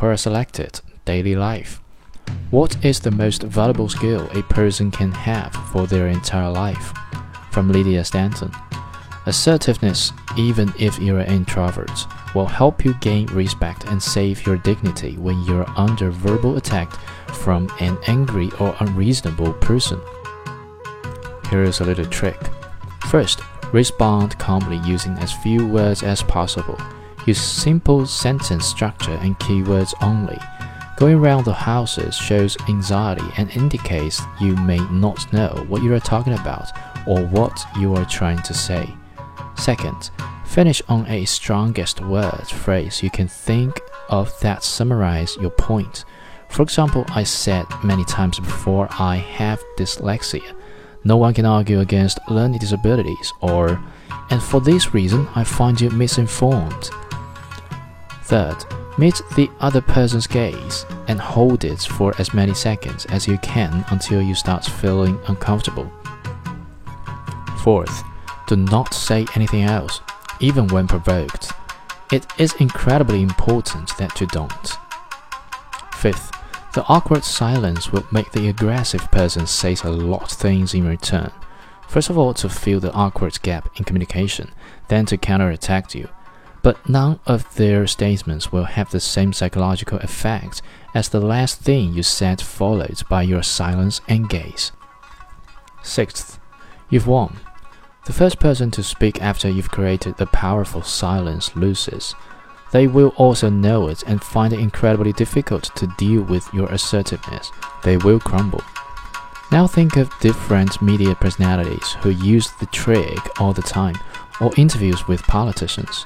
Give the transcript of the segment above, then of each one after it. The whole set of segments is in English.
Quora selected Daily Life. What is the most valuable skill a person can have for their entire life? From Lydia Stanton. Assertiveness, even if you're an introvert, will help you gain respect and save your dignity when you're under verbal attack from an angry or unreasonable person. Here's a little trick. First, respond calmly using as few words as possible. Use simple sentence structure and keywords only. Going around the houses shows anxiety and indicates you may not know what you are talking about or what you are trying to say. Second, finish on a strongest word phrase you can think of that summarize your point. For example, I said many times before I have dyslexia. No one can argue against learning disabilities or and for this reason I find you misinformed. Third, meet the other person's gaze and hold it for as many seconds as you can until you start feeling uncomfortable. Fourth, do not say anything else, even when provoked. It is incredibly important that you don't. Fifth, the awkward silence will make the aggressive person say a lot of things in return. First of all, to fill the awkward gap in communication, then to counterattack you. But none of their statements will have the same psychological effect as the last thing you said, followed by your silence and gaze. Sixth, you've won. The first person to speak after you've created the powerful silence loses. They will also know it and find it incredibly difficult to deal with your assertiveness. They will crumble. Now think of different media personalities who use the trick all the time, or interviews with politicians.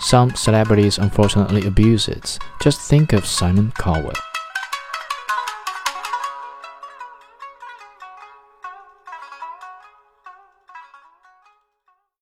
Some celebrities unfortunately abuse it. Just think of Simon Cowell.